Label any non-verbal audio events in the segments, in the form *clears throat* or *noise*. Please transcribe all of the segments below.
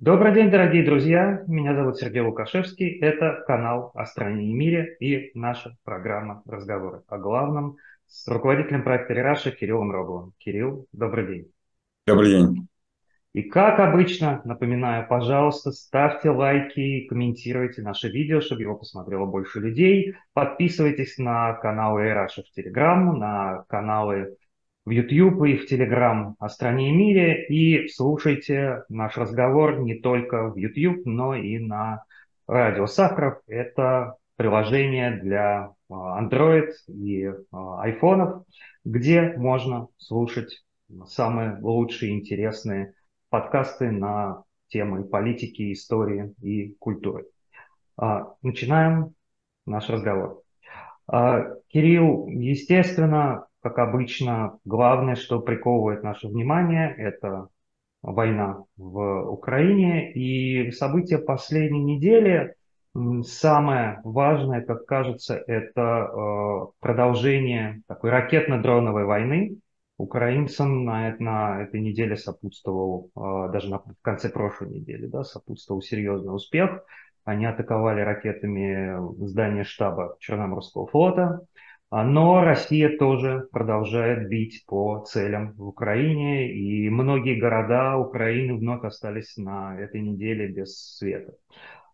Добрый день, дорогие друзья. Меня зовут Сергей Лукашевский. Это канал о стране и мире и наша программа «Разговоры о главном» с руководителем проекта «Рераша» Кириллом Роговым. Кирилл, добрый день. Добрый день. И как обычно, напоминаю, пожалуйста, ставьте лайки, комментируйте наше видео, чтобы его посмотрело больше людей. Подписывайтесь на каналы Эраша в Телеграм, на каналы в YouTube и в Telegram о стране и мире. И слушайте наш разговор не только в YouTube, но и на радио Сахаров. Это приложение для а, Android и а, iPhone, где можно слушать самые лучшие интересные подкасты на темы политики, истории и культуры. А, начинаем наш разговор. Кирилл, естественно, как обычно, главное, что приковывает наше внимание, это война в Украине. И события последней недели, самое важное, как кажется, это э, продолжение такой ракетно-дроновой войны. Украинцам на, на этой неделе сопутствовал, э, даже на, в конце прошлой недели, да, сопутствовал серьезный успех. Они атаковали ракетами здание штаба Черноморского флота. А, но Россия тоже продолжает бить по целям в Украине, и многие города Украины вновь остались на этой неделе без света.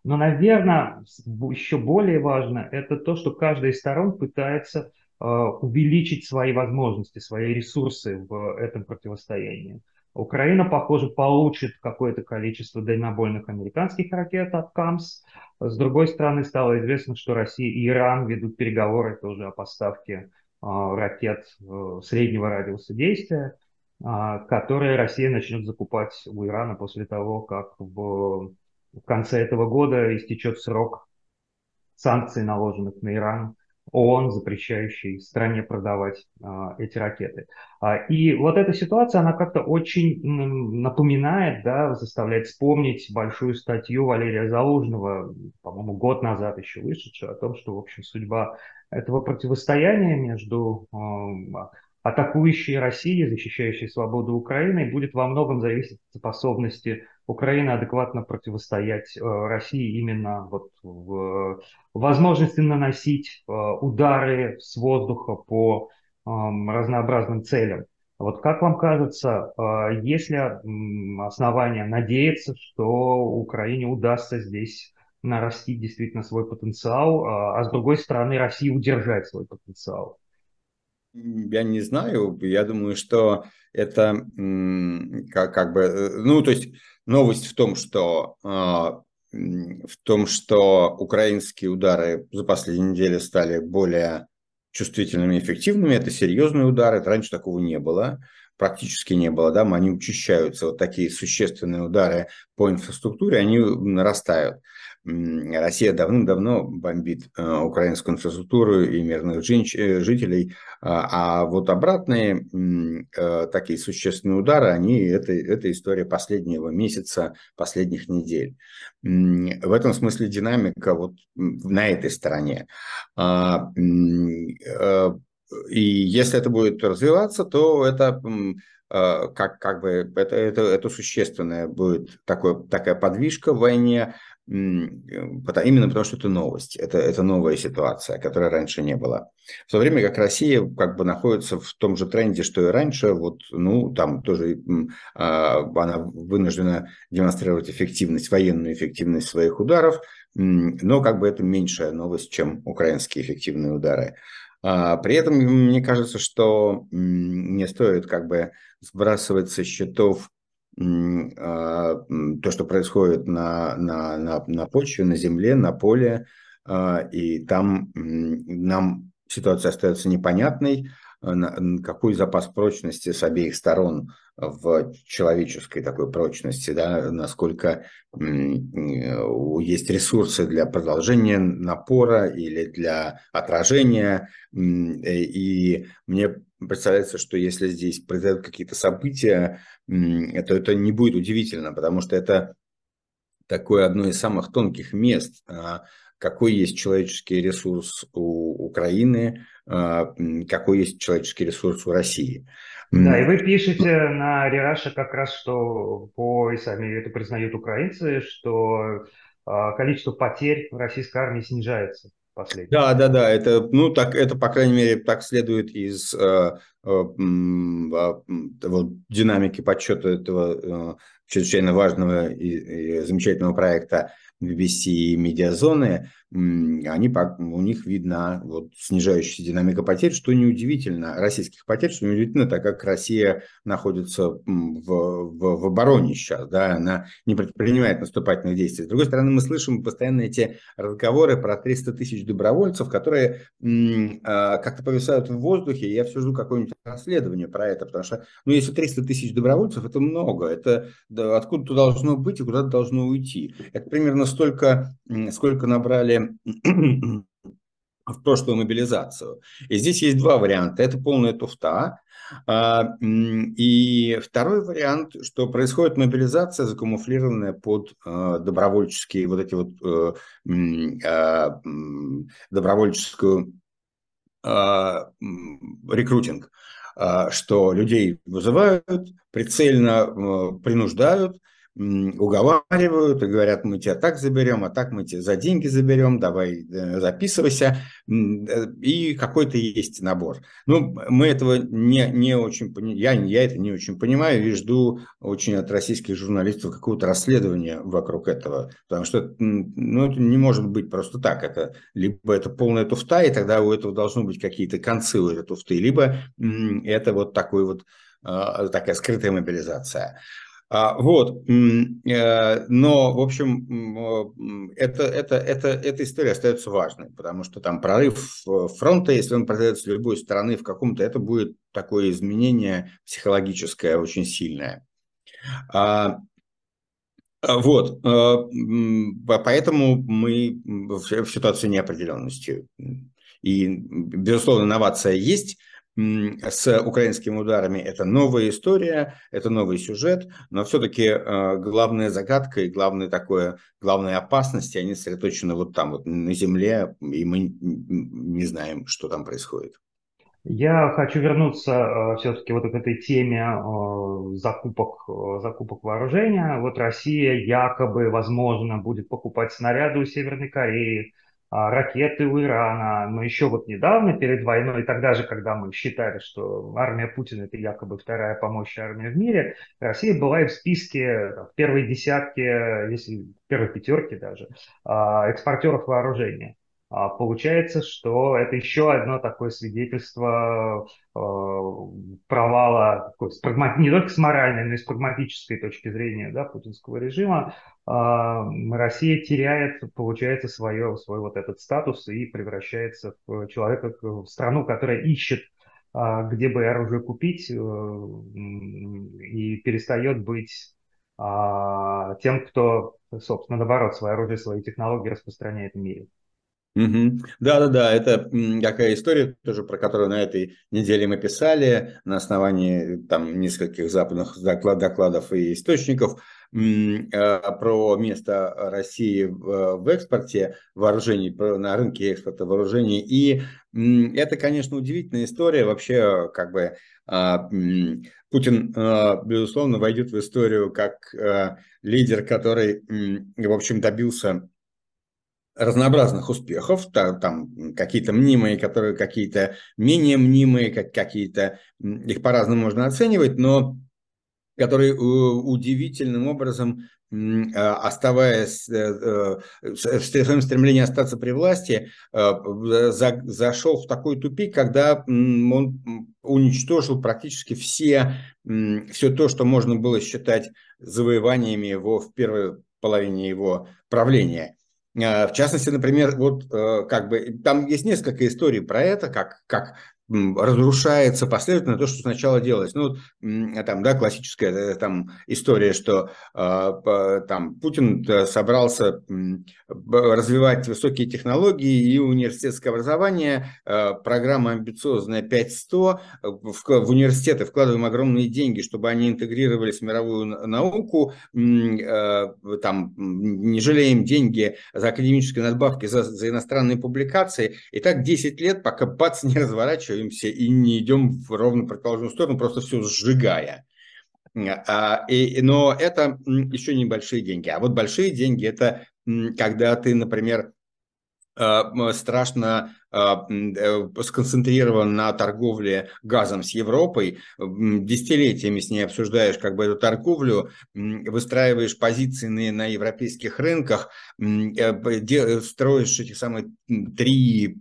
Но, наверное, еще более важно это то, что каждая из сторон пытается э, увеличить свои возможности, свои ресурсы в этом противостоянии. Украина, похоже, получит какое-то количество дальнобойных американских ракет от КАМС. С другой стороны, стало известно, что Россия и Иран ведут переговоры тоже о поставке э, ракет э, среднего радиуса действия, э, которые Россия начнет закупать у Ирана после того, как в конце этого года истечет срок санкций, наложенных на Иран ООН, запрещающий стране продавать а, эти ракеты. А, и вот эта ситуация, она как-то очень напоминает, да, заставляет вспомнить большую статью Валерия Залужного, по-моему, год назад еще вышедшую, о том, что, в общем, судьба этого противостояния между а, атакующей Россией, защищающей свободу Украины, будет во многом зависеть от способности Украины адекватно противостоять э, России именно вот в возможности наносить э, удары с воздуха по эм, разнообразным целям. Вот как вам кажется, э, есть ли основания надеяться, что Украине удастся здесь нарастить действительно свой потенциал, а с другой стороны России удержать свой потенциал? Я не знаю, я думаю, что это как, как бы, ну, то есть новость в том, что а, в том, что украинские удары за последние недели стали более чувствительными эффективными. Это серьезные удары, раньше такого не было, практически не было. Да? Они учащаются, вот такие существенные удары по инфраструктуре, они нарастают. Россия давным-давно бомбит э, украинскую инфраструктуру и мирных э, жителей, а, а вот обратные э, такие существенные удары, они это, это история последнего месяца, последних недель. В этом смысле динамика вот на этой стороне. И если это будет развиваться, то это как, как бы это, это, это существенная будет такое, такая подвижка в войне, Именно потому, что это новость, это, это новая ситуация, которой раньше не было. В то время как Россия как бы находится в том же тренде, что и раньше, вот, ну, там тоже а, она вынуждена демонстрировать эффективность, военную эффективность своих ударов, но как бы это меньшая новость, чем украинские эффективные удары. А, при этом мне кажется, что не стоит как бы сбрасывать со счетов а, то, что происходит на, на, на, на почве, на земле, на поле, а, и там нам ситуация остается непонятной, какой запас прочности с обеих сторон в человеческой такой прочности, да, насколько есть ресурсы для продолжения напора или для отражения. И мне представляется, что если здесь произойдут какие-то события, то это не будет удивительно, потому что это такое одно из самых тонких мест а, какой есть человеческий ресурс у Украины, какой есть человеческий ресурс у России. Да, и вы пишете на Рераше как раз, что по, и сами это признают украинцы, что количество потерь в российской армии снижается последний. Да, да, да, это, ну, так, это, по крайней мере, так следует из э, э, э, динамики подсчета этого э, чрезвычайно важного и, и замечательного проекта BBC и медиазоны, они, у них видна вот снижающаяся динамика потерь, что неудивительно, российских потерь, что неудивительно, так как Россия находится в, в, в обороне сейчас, да, она не предпринимает наступательных действий. С другой стороны, мы слышим постоянно эти разговоры про 300 тысяч добровольцев, которые а, как-то повисают в воздухе, и я все жду какое-нибудь расследование про это, потому что, ну, если 300 тысяч добровольцев, это много, это да, откуда-то должно быть и куда-то должно уйти. Это примерно столько, сколько набрали *clears throat* в прошлую мобилизацию. И здесь есть два варианта. Это полная туфта. А, и второй вариант, что происходит мобилизация, закамуфлированная под а, добровольческие, вот эти вот э, а, добровольческую рекрутинг, что людей вызывают, прицельно э, принуждают, уговаривают и говорят, мы тебя так заберем, а так мы тебя за деньги заберем, давай э, записывайся. Э, и какой-то есть набор. Ну, мы этого не, не очень, я, я это не очень понимаю и жду очень от российских журналистов какого-то расследования вокруг этого. Потому что ну, это не может быть просто так. Это либо это полная туфта, и тогда у этого должны быть какие-то концы у этой туфты, либо это вот такой вот а, такая скрытая мобилизация. А, вот, э, но, в общем, это, это, это, эта история остается важной, потому что там прорыв фронта, если он произойдет с любой стороны в каком-то, это будет такое изменение психологическое очень сильное. А, а вот, поэтому мы в ситуации неопределенности. И, безусловно, инновация есть, с украинскими ударами это новая история, это новый сюжет, но все-таки э, главная загадка и главная такое, главная опасность, они сосредоточены вот там, вот на земле, и мы не знаем, что там происходит. Я хочу вернуться э, все-таки вот к этой теме э, закупок, закупок вооружения. Вот Россия якобы, возможно, будет покупать снаряды у Северной Кореи, ракеты у Ирана. Но еще вот недавно, перед войной, тогда же, когда мы считали, что армия Путина это якобы вторая помощная армия в мире, Россия была и в списке, в первой десятке, если в первой пятерке даже, а, экспортеров вооружения. А получается, что это еще одно такое свидетельство э, провала не только с моральной, но и с прагматической точки зрения да, путинского режима. Э, Россия теряет, получается, свое, свой вот этот статус и превращается в человека, в страну, которая ищет э, где бы оружие купить, э, и перестает быть тем, кто, собственно, наоборот, свое оружие, свои технологии распространяет в мире. Да-да-да, это такая история тоже, про которую на этой неделе мы писали на основании там нескольких западных доклад, докладов и источников а, про место России в, экспорте вооружений, на рынке экспорта вооружений. И это, конечно, удивительная история. Вообще, как бы а, Путин, а, безусловно, войдет в историю как лидер, который, в общем, добился разнообразных успехов, там, какие-то мнимые, которые какие-то менее мнимые, как какие-то, их по-разному можно оценивать, но которые э, удивительным образом, а, оставаясь э, э, в своем стремлении остаться при власти, зашел в такой тупик, когда он уничтожил практически все, все то, что можно было считать завоеваниями его в первой половине его правления. А, в частности, например, вот э, как бы там есть несколько историй про это, как, как разрушается последовательно то, что сначала делалось. Ну, там, да, классическая э, там история, что э, там Путин э, собрался развивать высокие технологии и университетское образование, э, программа амбициозная 5100, в, в университеты вкладываем огромные деньги, чтобы они интегрировались в мировую науку, там не жалеем деньги за академические надбавки, за, за иностранные публикации, и так 10 лет, пока бац, *laughs* не разворачиваемся и не идем в ровно противоположную сторону, просто все сжигая. А, и, но это еще небольшие деньги. А вот большие деньги – это когда ты, например, а, страшно э, сконцентрирован на торговле газом с Европой, десятилетиями с ней обсуждаешь как бы эту торговлю, выстраиваешь позиции на, на европейских рынках, э, строишь эти самые три,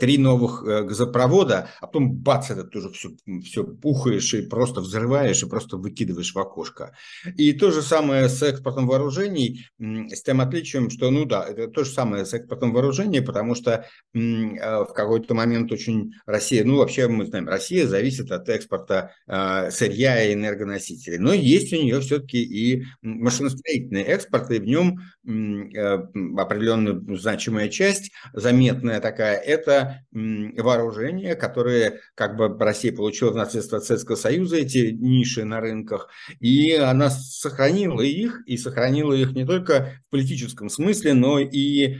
три новых э, газопровода, а потом бац, это тоже все, все пухаешь и просто взрываешь и просто выкидываешь в окошко. И то же самое с экспортом вооружений, с тем отличием, что, ну да, это то же самое с экспортом вооружений, потому что а, в какой-то момент очень Россия, ну вообще мы знаем, Россия зависит от экспорта э, сырья и энергоносителей, но есть у нее все-таки и машиностроительный экспорт, и в нем э, определенная значимая часть, заметная такая, это вооружение, которые как бы Россия получила в наследство от Советского Союза, эти ниши на рынках, и она сохранила их, и сохранила их не только в политическом смысле, но и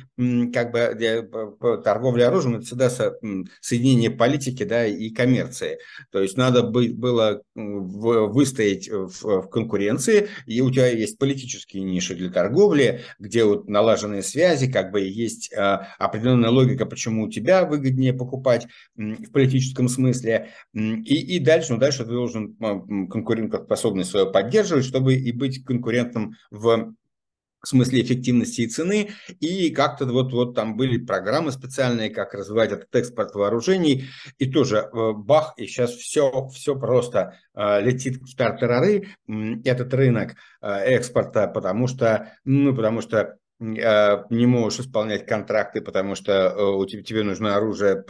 как бы торговля оружием – это всегда со, соединение политики да, и коммерции. То есть надо быть, было выстоять в, в конкуренции, и у тебя есть политические ниши для торговли, где вот налаженные связи, как бы есть а, определенная логика, почему у тебя выгоднее покупать в политическом смысле. И, и дальше, ну, дальше ты должен конкурентоспособность свою поддерживать, чтобы и быть конкурентом в в смысле эффективности и цены, и как-то вот, вот там были программы специальные, как развивать этот экспорт вооружений, и тоже э, бах, и сейчас все, все просто э, летит в тартарары, этот рынок э, экспорта, потому что, ну, потому что не можешь исполнять контракты, потому что э, у тебя, тебе нужно оружие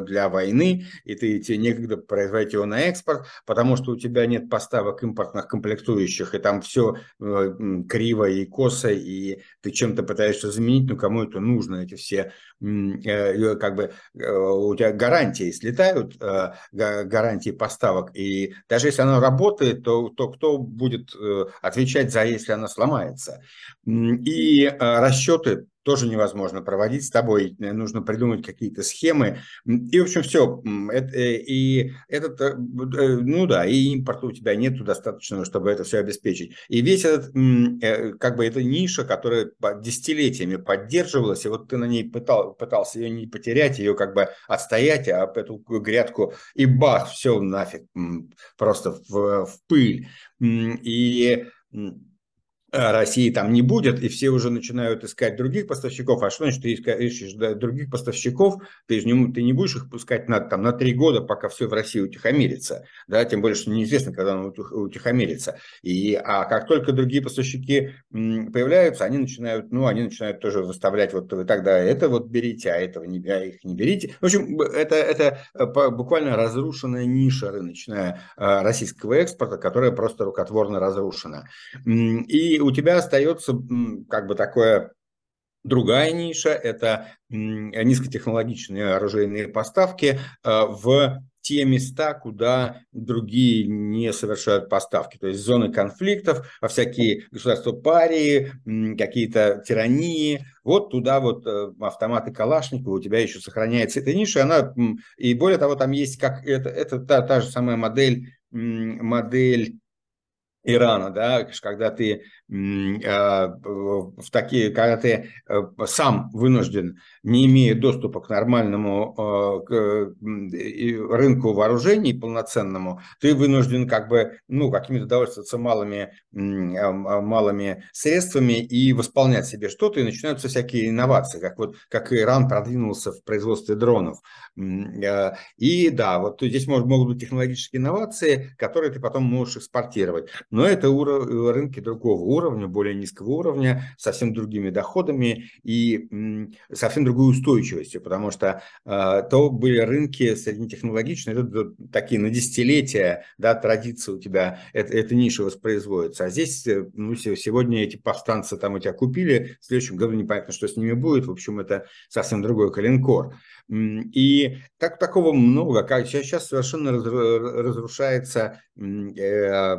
для войны, и ты, тебе некогда производить его на экспорт, потому что у тебя нет поставок импортных комплектующих, и там все э, криво и косо, и ты чем-то пытаешься заменить, но кому это нужно, эти все, э, как бы, у тебя гарантии слетают, гарантии поставок, и даже если она работает, то, то кто будет отвечать за, если она сломается? И э, расчеты тоже невозможно проводить с тобой, э, нужно придумать какие-то схемы. И, в общем, все. Э, и этот, ну да, и импорта у тебя нету достаточного, чтобы это все обеспечить. И весь этот, как бы, эта ниша, которая десятилетиями поддерживалась, и вот ты на ней пытал, пытался ее не потерять, ее как бы отстоять, а эту грядку, и бах, все нафиг, просто в, в пыль. И России там не будет, и все уже начинают искать других поставщиков. А что значит ты ищешь других поставщиков? Ты же не, ты не будешь их пускать на, там, на три года, пока все в России утихомирится. Да? Тем более, что неизвестно, когда оно утихомирится. И, а как только другие поставщики появляются, они начинают, ну, они начинают тоже выставлять, вот вы тогда это вот берите, а этого не, а их не берите. В общем, это, это э, буквально разрушенная ниша рыночная э, российского экспорта, которая просто рукотворно разрушена. И у тебя остается как бы такое Другая ниша – это низкотехнологичные оружейные поставки э, в те места, куда другие не совершают поставки. То есть зоны конфликтов, всякие государства парии, какие-то тирании. Вот туда вот э, автоматы Калашникова у тебя еще сохраняется эта ниша. Она, и более того, там есть как это, это та, та же самая модель, модель Ирана, да, когда ты в такие, когда ты э, сам вынужден, не имея доступа к нормальному а, к рынку вооружений полноценному, ты вынужден как бы, ну, какими-то довольствоваться малыми, а, малыми средствами и восполнять себе что-то, и начинаются всякие инновации, как вот, как Иран продвинулся в производстве дронов. И да, вот здесь могут быть технологические инновации, которые ты потом можешь экспортировать. но это уро- рынки другого уровня, более низкого уровня, совсем другими доходами и совсем другой устойчивостью, потому что э, то были рынки среднетехнологичные, это такие на десятилетия, да, традиции у тебя, это, эта ниша воспроизводится, а здесь э, ну, сегодня эти повстанцы там у тебя купили, в следующем году непонятно, что с ними будет, в общем, это совсем другой коленкор. И так, такого много, как сейчас совершенно разрушается э,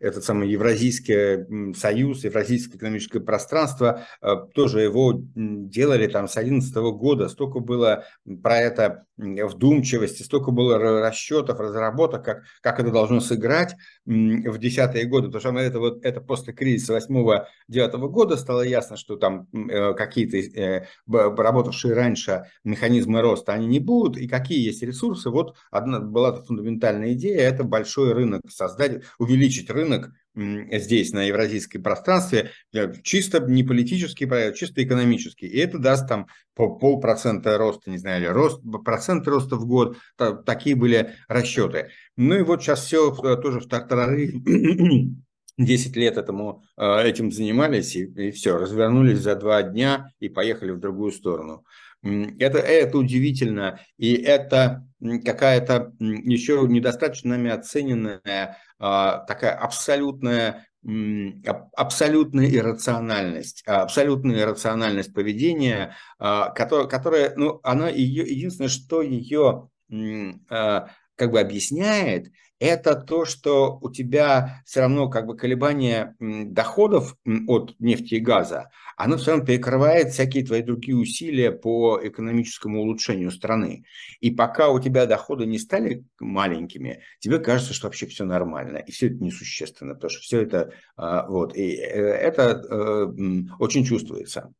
этот самый Евразийский союз, Евразийское экономическое пространство, э, тоже его делали там с 2011 года, столько было про это вдумчивости, столько было расчетов, разработок, как, как это должно сыграть в десятые годы, потому что это, вот, это после кризиса 8-9 года стало ясно, что там э, какие-то э, работавшие раньше механизмы роста, они не будут, и какие есть ресурсы. Вот одна была фундаментальная идея, это большой рынок создать, увеличить рынок здесь, на евразийском пространстве, э, чисто не политический проект, чисто экономический. И это даст там по полпроцента роста, не знаю, или рост, процент роста в год. Такие были расчеты. Ну и вот сейчас все э, тоже в тартарары *clears throat* 10 лет этому, э, этим занимались, и, и все, развернулись за два дня и поехали в другую сторону. Это, это удивительно, и это какая-то еще недостаточно нами оцененная а, такая абсолютная абсолютная иррациональность, абсолютная иррациональность поведения, а, которая, которая ну, она ее, единственное, что ее а, как бы объясняет, это то, что у тебя все равно как бы колебание доходов от нефти и газа, оно все равно перекрывает всякие твои другие усилия по экономическому улучшению страны. И пока у тебя доходы не стали маленькими, тебе кажется, что вообще все нормально, и все это несущественно, потому что все это а, вот, и э, это э, очень чувствуется.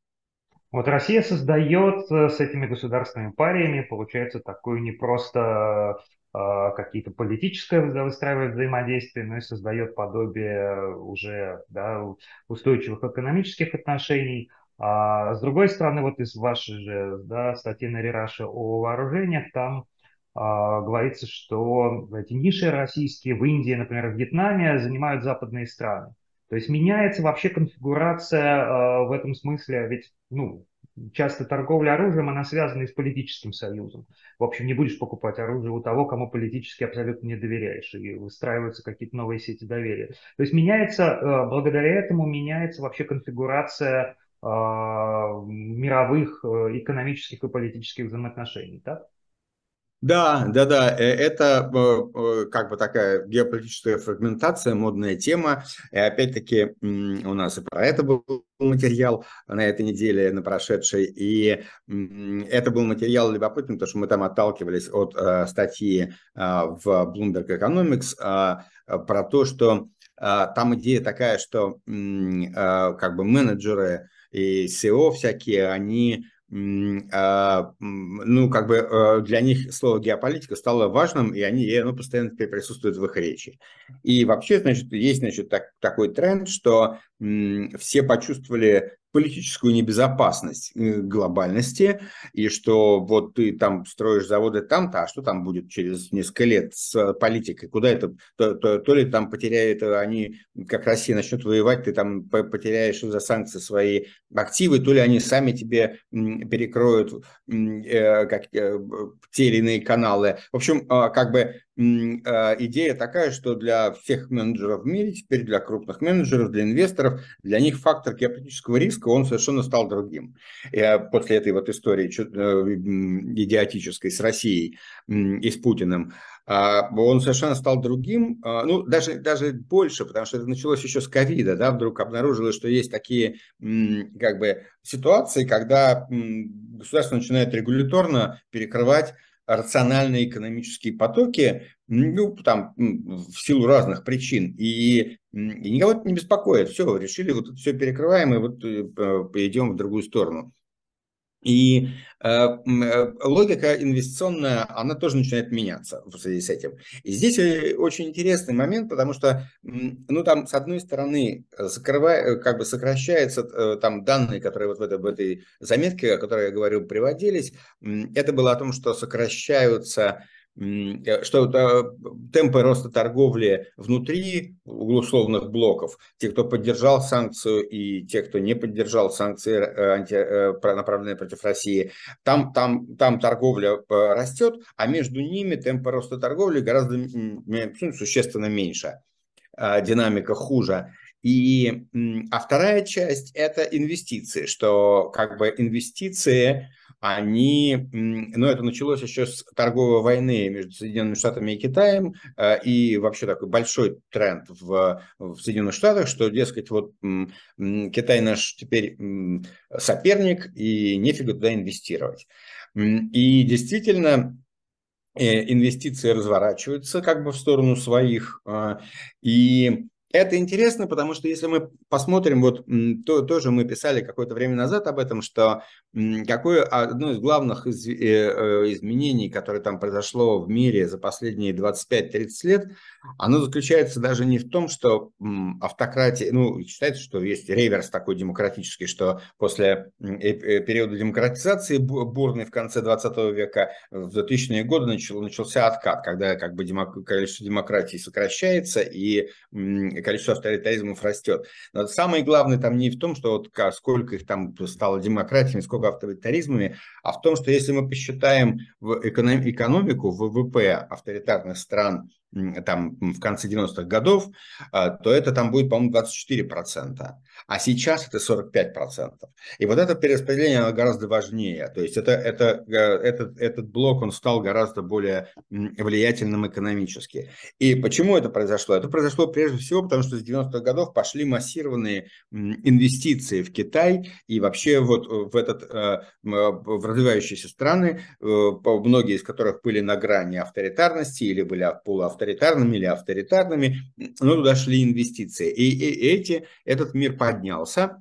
Вот Россия создает э, с этими государственными париями, получается, такую не просто а, какие-то политическое выстраивает взаимодействие, но и создает подобие уже да, устойчивых экономических отношений. А с другой стороны, вот из вашей же да, статьи на Рераше о вооружениях, там говорится, что эти ниши российские в Индии, например, в Вьетнаме занимают западные страны. То есть меняется вообще конфигурация а, в этом смысле, ведь ну, часто торговля оружием, она связана и с политическим союзом. В общем, не будешь покупать оружие у того, кому политически абсолютно не доверяешь, и выстраиваются какие-то новые сети доверия. То есть меняется, э, благодаря этому меняется вообще конфигурация э, мировых э, экономических и политических взаимоотношений, так? Да, да, да, э, это э, э, как бы такая геополитическая фрагментация, модная тема. И опять-таки у нас и про это был материал на этой неделе, на прошедшей. И это был материал любопытный, потому что мы там отталкивались от статьи в Bloomberg Economics про то, что там идея такая, что как бы менеджеры и SEO всякие, они ну, как бы э, для них слово геополитика стало важным, и они, оно постоянно теперь присутствует в их речи. И вообще, значит, есть, значит, так, такой тренд, что все почувствовали политическую небезопасность э, глобальности, и что вот ты там строишь заводы там-то, а что там будет через несколько лет с политикой? Куда это? То, то, то ли там потеряют они, как Россия начнет воевать, ты там потеряешь из-за санкций свои активы, то ли они сами тебе перекроют э, как, э, те или иные каналы. В общем, э, как бы идея такая, что для всех менеджеров в мире, теперь для крупных менеджеров, для инвесторов, для них фактор геополитического риска, он совершенно стал другим. И после этой вот истории э, идиотической с Россией и с Путиным, а, он совершенно стал другим, а, ну, даже, даже больше, потому что это началось еще с ковида, да, вдруг обнаружилось, что есть такие, как бы, ситуации, когда государство начинает регуляторно перекрывать рациональные экономические потоки, ну, там, в силу разных причин, и, и никого это не беспокоит. Все, решили, вот все перекрываем, и вот э, идем в другую сторону. И э, э, логика инвестиционная, она тоже начинает меняться в связи с этим. И здесь э, очень интересный момент, потому что, ну, там, с одной стороны, как бы сокращаются там данные, которые вот в этой, в этой заметке, о которой я говорил, приводились, это было о том, что сокращаются что темпы роста торговли внутри условных блоков, те, кто поддержал санкцию и те, кто не поддержал санкции, анти, направленные против России, там, там, там торговля растет, а между ними темпы роста торговли гораздо ну, существенно меньше динамика хуже. И, а вторая часть – это инвестиции, что как бы инвестиции, они, ну это началось еще с торговой войны между Соединенными Штатами и Китаем, э, и вообще такой большой тренд в, в Соединенных Штатах, что, дескать, вот Китай наш теперь соперник, и нефига туда инвестировать. И действительно, э, инвестиции разворачиваются как бы в сторону своих, э, и это интересно, потому что если мы посмотрим, вот то, тоже мы писали какое-то время назад об этом, что какое одно из главных из, э, э, изменений, которое там произошло в мире за последние 25-30 лет, оно заключается даже не в том, что автократия, ну, считается, что есть реверс такой демократический, что после э, периода демократизации бурной в конце 20 века, в 2000-е годы начал, начался откат, когда как бы демок, количество демократии сокращается и количество авторитаризмов растет. Но самое главное там не в том, что вот сколько их там стало демократиями, сколько авторитаризмами, а в том, что если мы посчитаем в экономику, ВВП авторитарных стран там в конце 90-х годов, а, то это там будет, по-моему, 24%, а сейчас это 45%. И вот это перераспределение оно гораздо важнее. То есть это, это, э, этот, этот блок, он стал гораздо более влиятельным экономически. И почему это произошло? Это произошло прежде всего, потому что с 90-х годов пошли массированные инвестиции в Китай и вообще вот в, этот, э, в развивающиеся страны, э, многие из которых были на грани авторитарности или были полуавторитарности, авторитарными или авторитарными, но туда шли инвестиции. И, и эти, этот мир поднялся,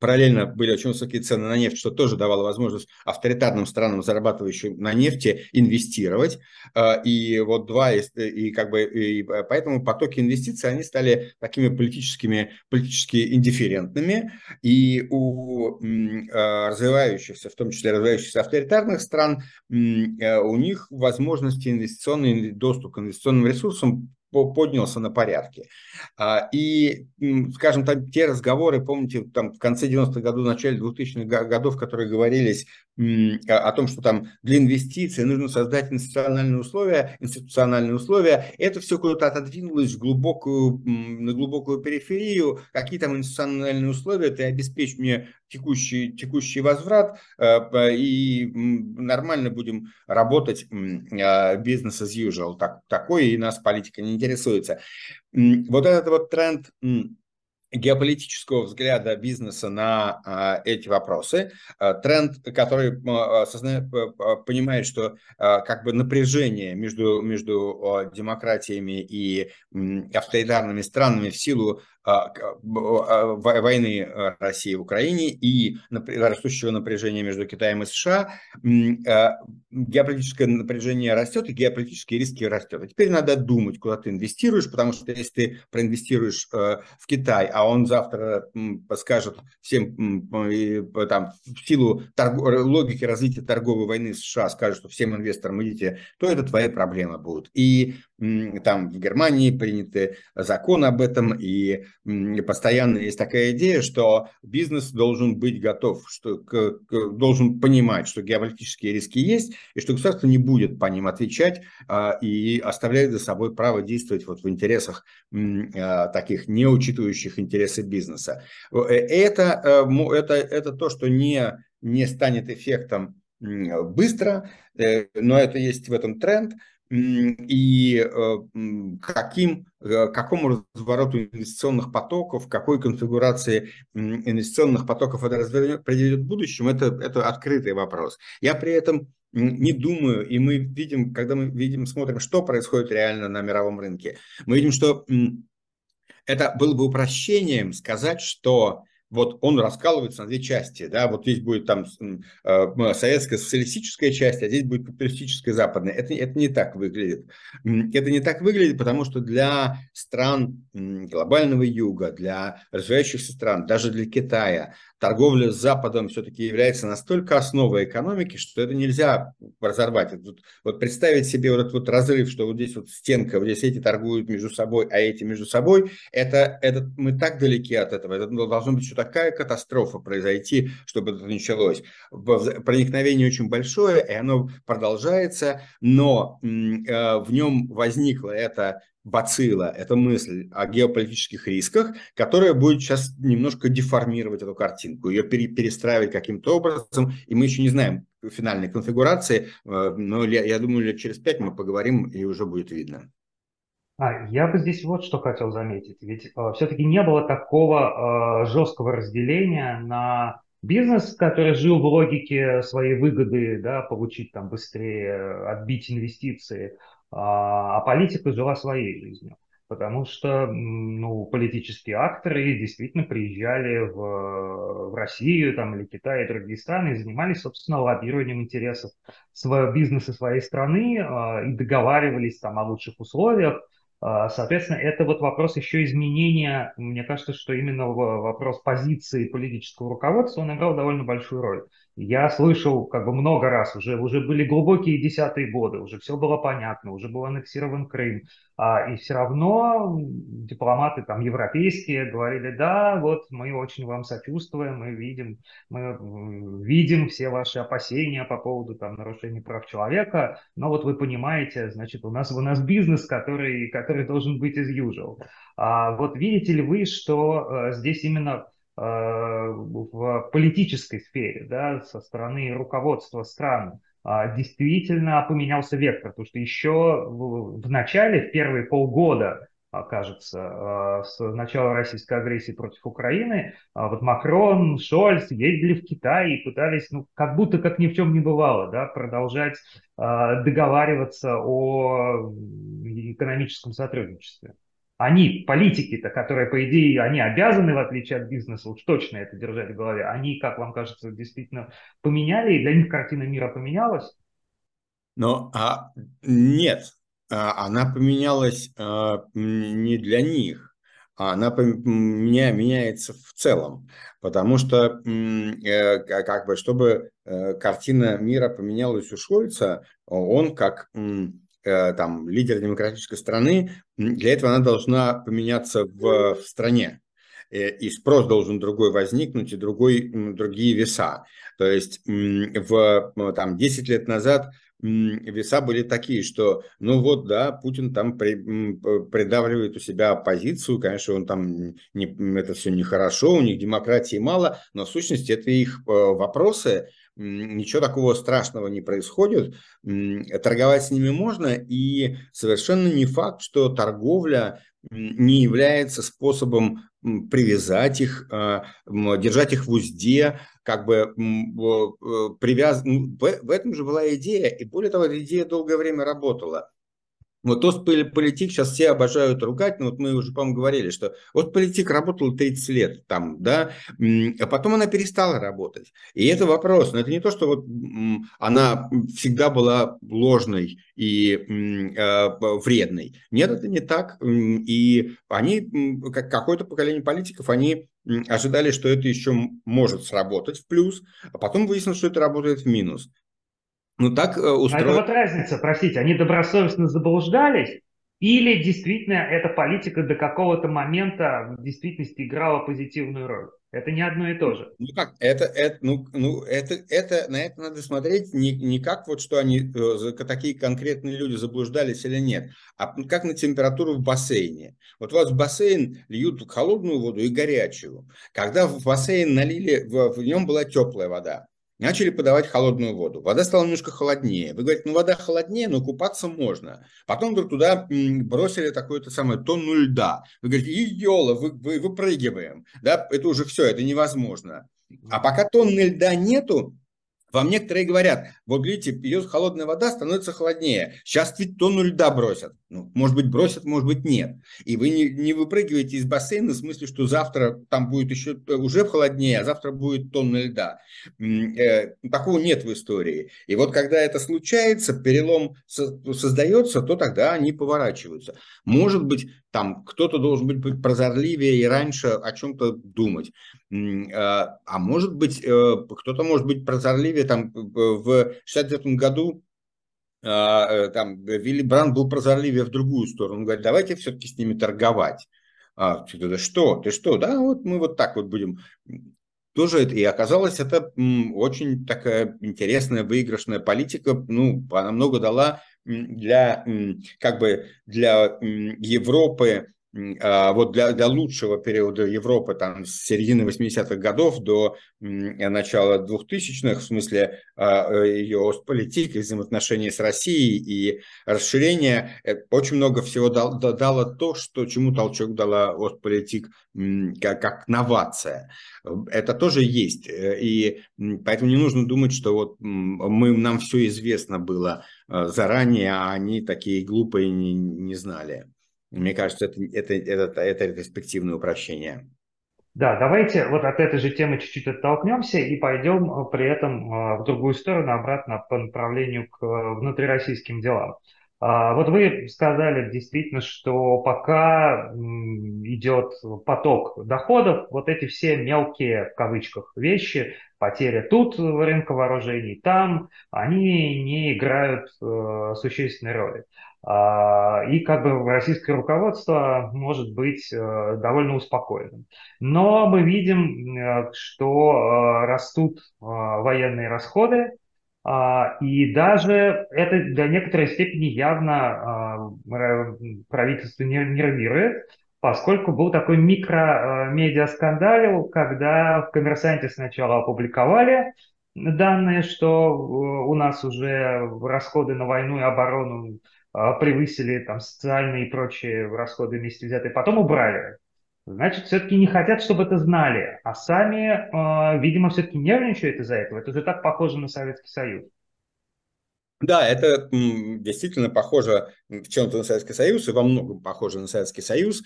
Параллельно были очень высокие цены на нефть, что тоже давало возможность авторитарным странам, зарабатывающим на нефти, инвестировать. А, и вот два, и как бы, и поэтому потоки инвестиций, они стали такими политическими, политически индифферентными. И у а, развивающихся, в том числе развивающихся авторитарных стран, у них возможности инвестиционный доступ к инвестиционным ресурсам поднялся на порядке. А, и, скажем, там те разговоры, помните, там в конце 90-х годов, начале 2000-х годов, которые говорились о том, что там для инвестиций нужно создать институциональные условия, институциональные условия, это все куда-то отодвинулось в глубокую, на глубокую периферию. Какие там институциональные условия, ты обеспечь мне текущий, текущий возврат, э, и нормально будем работать бизнес as usual. Так, такой, и нас политика не интересуется. Вот этот вот тренд геополитического взгляда бизнеса на а, эти вопросы. А, тренд, который а, понимает, что как бы напряжение между, между демократиями и авторитарными странами в силу войны э, России в Украине и растущего напряжения между Китаем и США, а, геополитическое напряжение растет и геополитические риски растет. А теперь надо думать, куда ты инвестируешь, потому что если ты проинвестируешь в Китай, а он завтра скажет всем там, в силу торг... логики развития торговой войны США, скажет, что всем инвесторам идите, то это твоя проблема будет. И там в Германии приняты законы об этом, и постоянно есть такая идея, что бизнес должен быть готов, что к, к, должен понимать, что геополитические риски есть, и что государство не будет по ним отвечать а, и оставляет за собой право действовать вот в интересах а, таких не учитывающих интересы бизнеса. Э, это, э, это, это то, что не, не станет эффектом быстро, э, но это есть в этом тренд, и э, каким, э, какому развороту инвестиционных потоков, какой конфигурации инвестиционных потоков это приведет в будущем, это, это открытый вопрос. Я при этом не думаю, и мы видим, когда мы видим, смотрим, что происходит реально на мировом рынке, мы видим, что это было бы упрощением сказать, что вот он раскалывается на две части, да, вот здесь будет там э, советская социалистическая часть, а здесь будет капиталистическая западная. Это, это не так выглядит. Это не так выглядит, потому что для стран глобального юга, для развивающихся стран, даже для Китая, торговля с Западом все-таки является настолько основой экономики, что это нельзя разорвать. Вот, вот представить себе вот этот вот разрыв, что вот здесь вот стенка, вот здесь эти торгуют между собой, а эти между собой, это, это мы так далеки от этого. Это должна быть еще такая катастрофа произойти, чтобы это началось. Проникновение очень большое, и оно продолжается, но э, в нем возникла эта бацилла, это мысль о геополитических рисках, которая будет сейчас немножко деформировать эту картинку, ее перестраивать каким-то образом, и мы еще не знаем финальной конфигурации, э, но я думаю, лет через пять мы поговорим, и уже будет видно. А, я бы здесь вот что хотел заметить. Ведь э, все-таки не было такого э, жесткого разделения на бизнес, который жил в логике своей выгоды, да, получить там быстрее, отбить инвестиции, а, а политика жила своей жизнью. Потому что ну, политические акторы действительно приезжали в, в Россию там, или Китай и другие страны и занимались, собственно, лоббированием интересов своего бизнеса своей страны э, и договаривались там о лучших условиях. Э, соответственно, это вот вопрос еще изменения, мне кажется, что именно вопрос позиции политического руководства, он играл довольно большую роль. Я слышал как бы много раз, уже, уже были глубокие десятые годы, уже все было понятно, уже был аннексирован Крым, а, и все равно дипломаты там европейские говорили, да, вот мы очень вам сочувствуем, мы видим, мы видим все ваши опасения по поводу там нарушений прав человека, но вот вы понимаете, значит, у нас, у нас бизнес, который, который должен быть из usual. А вот видите ли вы, что э, здесь именно в политической сфере, да, со стороны руководства стран, а, действительно поменялся вектор, потому что еще в, в начале, в первые полгода, а, кажется, а, с начала российской агрессии против Украины, вот Макрон, Шольц ездили в Китай и пытались, ну, как будто как ни в чем не бывало, да, продолжать договариваться о экономическом сотрудничестве они, политики-то, которые, по идее, они обязаны, в отличие от бизнеса, уж точно это держать в голове, они, как вам кажется, действительно поменяли, и для них картина мира поменялась? Но а, нет, а, она поменялась а, не для них, а она меня меняется в целом, потому что э, как бы чтобы э, картина мира поменялась у Шольца, он как там, лидер демократической страны, для этого она должна поменяться в, в стране. Э, и спрос должен другой возникнуть, и другой, другие веса. То есть в, там, 10 лет назад веса были такие, что, ну вот, да, Путин там при, придавливает у себя оппозицию, конечно, он там, не, это все нехорошо, у них демократии мало, но в сущности это их э, вопросы, ничего такого страшного не происходит, торговать с ними можно, и совершенно не факт, что торговля не является способом привязать их, а, держать их в узде, как бы э, привяз... В этом же была идея, и более того, эта идея долгое время работала. Вот политик сейчас все обожают ругать, но вот мы уже, по-моему, говорили, что вот политик работал 30 лет там, да, а потом она перестала работать. И это вопрос, но это не то, что вот она всегда была ложной и э, вредной. Нет, это не так. И они, как какое-то поколение политиков, они ожидали, что это еще может сработать в плюс, а потом выяснилось, что это работает в минус. Ну так устроено. Э, а это вот разница, простите, они добросовестно заблуждались, или действительно эта политика до какого-то момента в действительности играла позитивную роль? Это не одно и то же. Ну как, это, это, ну, ну, это, это, на это надо смотреть не, не как вот, что они, э, такие конкретные люди заблуждались или нет, а как на температуру в бассейне. Вот у вас в бассейн льют холодную воду и горячую. Когда в бассейн налили, в, в нем была теплая вода начали подавать холодную воду. Вода стала немножко холоднее. Вы говорите, ну вода холоднее, но купаться можно. Потом вдруг туда бросили такую-то самую тонну льда. Вы говорите, йола, вы, вы, выпрыгиваем. Да, это уже все, это невозможно. А пока тонны льда нету, вам некоторые говорят, вот видите, пьет холодная вода, становится холоднее. Сейчас ведь тонну льда бросят. Ну, может быть, бросят, может быть, нет. И вы не, не выпрыгиваете из бассейна в смысле, что завтра там будет еще э, уже холоднее, а завтра будет тонна льда. Э, такого нет в истории. И вот когда это случается, перелом создается, то тогда они поворачиваются. Может быть, там кто-то должен быть, прозорливее и раньше о чем-то думать. А, а может быть, э, кто-то может быть прозорливее. Там в 69 году э, там Вилли Бранд был прозорливее в другую сторону. Он говорит, давайте все-таки с ними торговать. А, ты что, ты что, да, вот мы вот так вот будем тоже и оказалось, это очень такая интересная выигрышная политика, ну, она много дала для, как бы, для Европы а, вот для, для лучшего периода Европы, там, с середины 80-х годов до начала 2000-х, в смысле а, э, ее Остполитики, взаимоотношений с Россией и расширения, э, очень много всего дал, дало то, что, чему толчок дала Остполитик как, как новация. Это тоже есть. Э, и поэтому не нужно думать, что вот мы, нам все известно было заранее, а они такие глупые не, не знали. Мне кажется, это, это, это, это перспективное упрощение. Да, давайте вот от этой же темы чуть-чуть оттолкнемся и пойдем э, при этом э, в другую сторону, обратно по направлению к э, внутрироссийским делам. А, вот вы сказали действительно, что пока идет поток доходов, вот эти все мелкие, в кавычках, вещи, потеря тут рынка вооружений, там, они не играют существенной роли. А, и как бы российское руководство может быть э, довольно успокоенным. Но мы видим, э, что э, растут военные расходы, и даже это до некоторой степени явно правительство нервирует, поскольку был такой микро-медиаскандал, когда в «Коммерсанте» сначала опубликовали данные, что у нас уже расходы на войну и оборону а, превысили там социальные и прочие расходы вместе взятые, потом убрали. Значит, все-таки не хотят, чтобы это знали, а сами, э, видимо, все-таки нервничают из-за этого. Это же так похоже на Советский Союз. Да, это действительно похоже в чем-то на Советский Союз и во многом похоже на Советский Союз.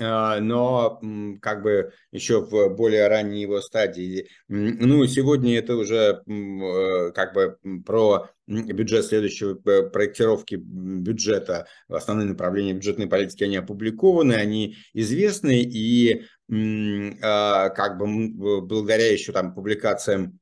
А, но как бы еще в более ранней его стадии. Ну, сегодня это уже э, как бы про бюджет следующего э, проектировки бюджета, основные направления бюджетной политики, они опубликованы, они известны, и а, как бы благодаря еще там публикациям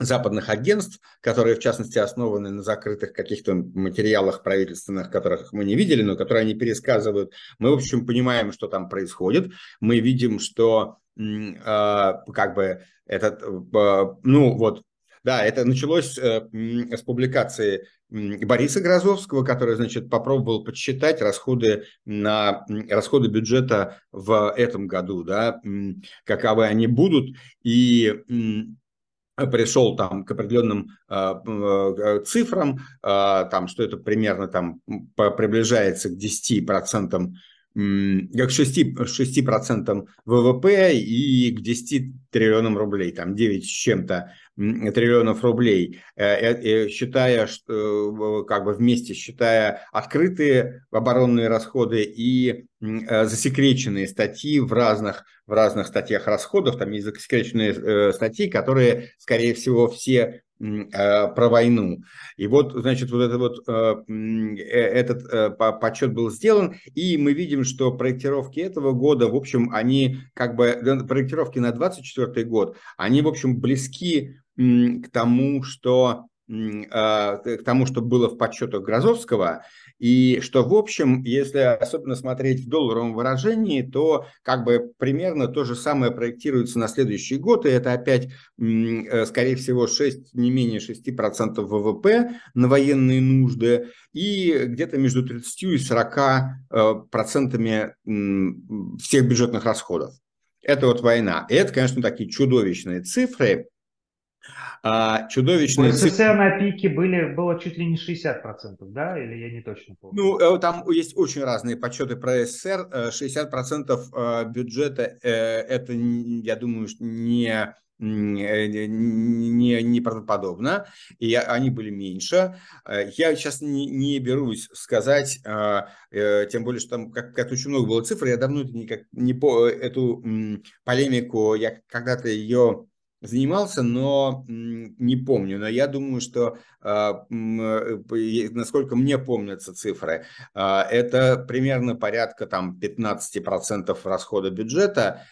западных агентств, которые, в частности, основаны на закрытых каких-то материалах правительственных, которых мы не видели, но которые они пересказывают. Мы, в общем, понимаем, что там происходит. Мы видим, что э, как бы этот, э, ну вот, да, это началось э, с публикации Бориса Грозовского, который, значит, попробовал подсчитать расходы на расходы бюджета в этом году, да, каковы они будут, и пришел там к определенным э, цифрам, э, там, что это примерно там приближается к 10% как 6%, 6 ВВП и к 10 триллионам рублей, там 9 с чем-то триллионов рублей, э, э, считая, что, как бы вместе считая открытые оборонные расходы и засекреченные статьи в разных, в разных статьях расходов, там есть засекреченные э, статьи, которые, скорее всего, все Э, про войну. И вот, значит, вот, это вот э, э, этот подсчет был сделан, и мы видим, что проектировки этого года, в общем, они как бы, проектировки на 24 год, они, в общем, близки к тому, что к тому, что было в подсчетах Грозовского, и что, в общем, если особенно смотреть в долларовом выражении, то как бы примерно то же самое проектируется на следующий год, и это опять, э, скорее всего, 6, не менее 6% ВВП на военные нужды, и где-то между 30 и 40 э, процентами всех бюджетных расходов. Это вот война. И это, конечно, такие чудовищные цифры, а, чудовищные... СССР на пике были, было чуть ли не 60%, да? Или я не точно помню? Ну, э, там есть очень разные подсчеты про СССР. 60% э, э, бюджета – это, я думаю, не не, не правдоподобно, и они были меньше. Я сейчас не, не берусь сказать, тем более, что там как, как очень много было цифр, я давно никак не по эту полемику, я когда-то ее занимался, но не помню. Но я думаю, что, а, э, насколько мне помнятся цифры, а, это примерно порядка там 15% расхода бюджета.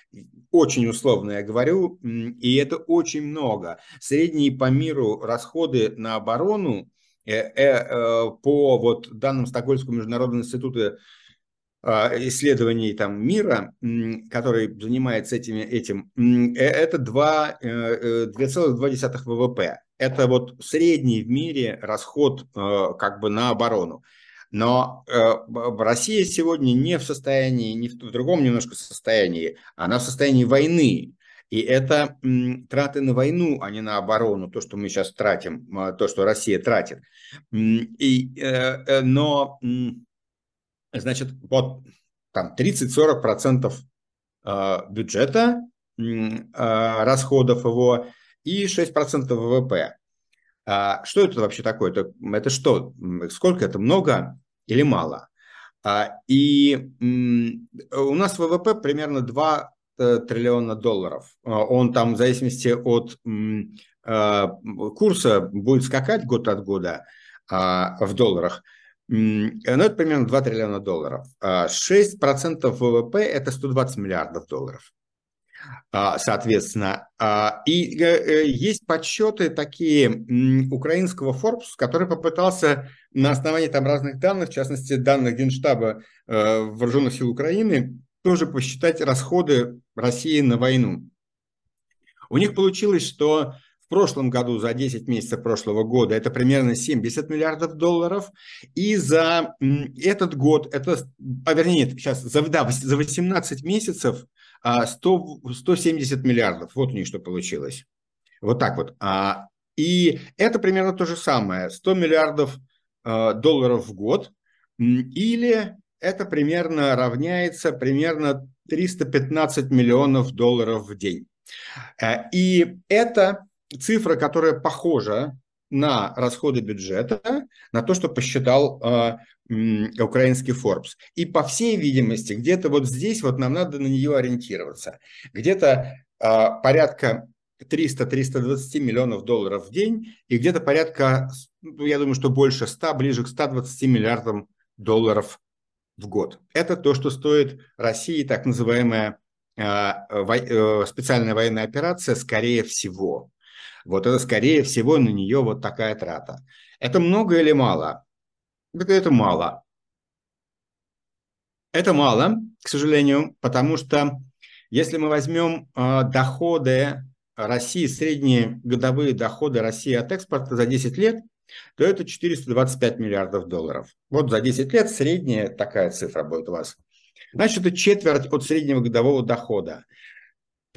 Очень условно я говорю, и это очень много. Средние по миру расходы на оборону э, э, по вот данным Стокгольмского международного института исследований там, мира, который занимается этими, этим, э, это 2,2 э, ВВП. Это вот средний в мире расход э, как бы на оборону. Но Россия сегодня не в состоянии, не в другом немножко состоянии, она в состоянии войны. И это траты на войну, а не на оборону, то, что мы сейчас тратим, то, что Россия тратит. И, но значит, вот там 30-40% а, бюджета, а, расходов его и 6% ВВП. А что это вообще такое? Это, это что? Сколько это? Много или мало? И у нас ВВП примерно 2 э, триллиона долларов. Он там в зависимости от курса будет скакать год от года в долларах – ну, это примерно 2 триллиона долларов. 6% а ВВП – это 120 миллиардов долларов. А, соответственно, а, и э, э, есть подсчеты такие украинского Forbes, который попытался на основании там разных данных, в частности данных Генштаба э, Вооруженных сил Украины, тоже посчитать расходы России на войну. У них получилось, что в прошлом году, за 10 месяцев прошлого года, это примерно 70 миллиардов долларов. И за этот год, это, а вернее, сейчас, за, да, за 18 месяцев 100, а, 170 миллиардов. Вот у них что получилось. Вот так вот. А, и это примерно то же самое. 100 миллиардов а, долларов в год. Или это примерно равняется примерно 315 миллионов долларов в день. Э, и это цифра, которая похожа на расходы бюджета, на то, что посчитал э, украинский Forbes. И по всей видимости, где-то вот здесь вот нам надо на нее ориентироваться. Где-то э, порядка 300-320 миллионов долларов в день и где-то порядка, ну, я думаю, что больше 100, ближе к 120 миллиардам долларов в год. Это то, что стоит России так называемая э, во, э, специальная военная операция, скорее всего. Вот это, скорее всего, на нее вот такая трата. Это много или мало? Это мало. Это мало, к сожалению, потому что если мы возьмем э, доходы России, средние годовые доходы России от экспорта за 10 лет, то это 425 миллиардов долларов. Вот за 10 лет средняя такая цифра будет у вас. Значит, это четверть от среднего годового дохода.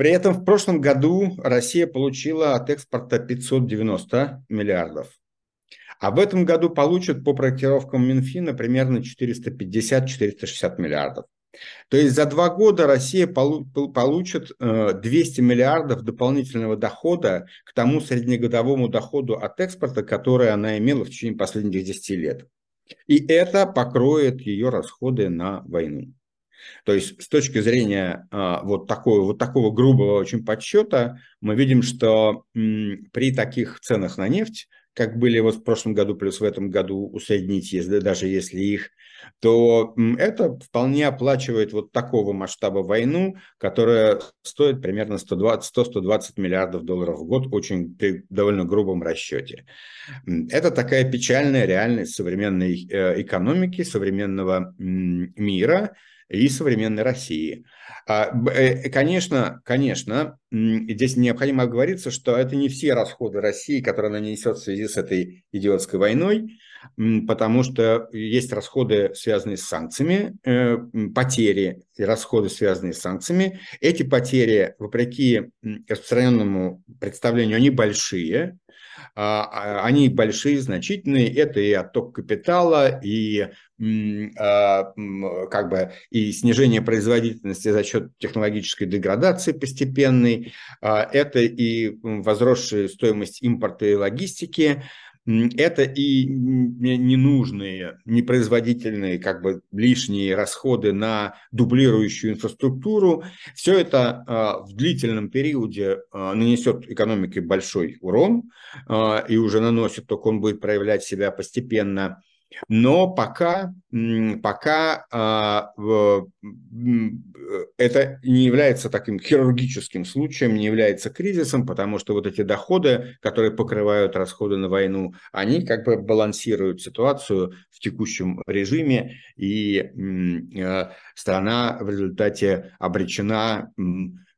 При этом в прошлом году Россия получила от экспорта 590 миллиардов. А в этом году получат по проектировкам Минфина примерно 450-460 миллиардов. То есть за два года Россия получит 200 э, миллиардов дополнительного дохода к тому среднегодовому доходу от экспорта, который она имела в течение последних 10 лет. И это покроет ее расходы на войну. То есть с точки зрения а, вот, такого, вот такого грубого очень подсчета мы видим, что при таких ценах на нефть, как были вот в прошлом году плюс в этом году усреднить, если, даже если их, то это вполне оплачивает вот такого масштаба войну, которая стоит примерно 100-120 миллиардов долларов в год, очень при довольно грубом расчете. Это такая печальная реальность современной э, экономики, современного мира, и современной России. А, э, конечно, конечно, здесь необходимо оговориться, что это не все расходы России, которые она несет в связи с этой идиотской войной, потому что есть расходы, связанные с санкциями, э, потери и расходы, связанные с санкциями. Эти потери, вопреки распространенному представлению, они большие, они большие, значительные. Это и отток капитала, и а, как бы и снижение производительности за счет технологической деградации постепенной, это и возросшая стоимость импорта и логистики, это и ненужные, непроизводительные, как бы лишние расходы на дублирующую инфраструктуру. Все это а, в длительном периоде а, нанесет экономике большой урон а, и уже наносит, только он будет проявлять себя постепенно. Но пока, пока а, это не является таким хирургическим случаем, не является кризисом, потому что вот эти доходы, которые покрывают расходы на войну, они как бы балансируют ситуацию в текущем режиме, и э, страна в результате обречена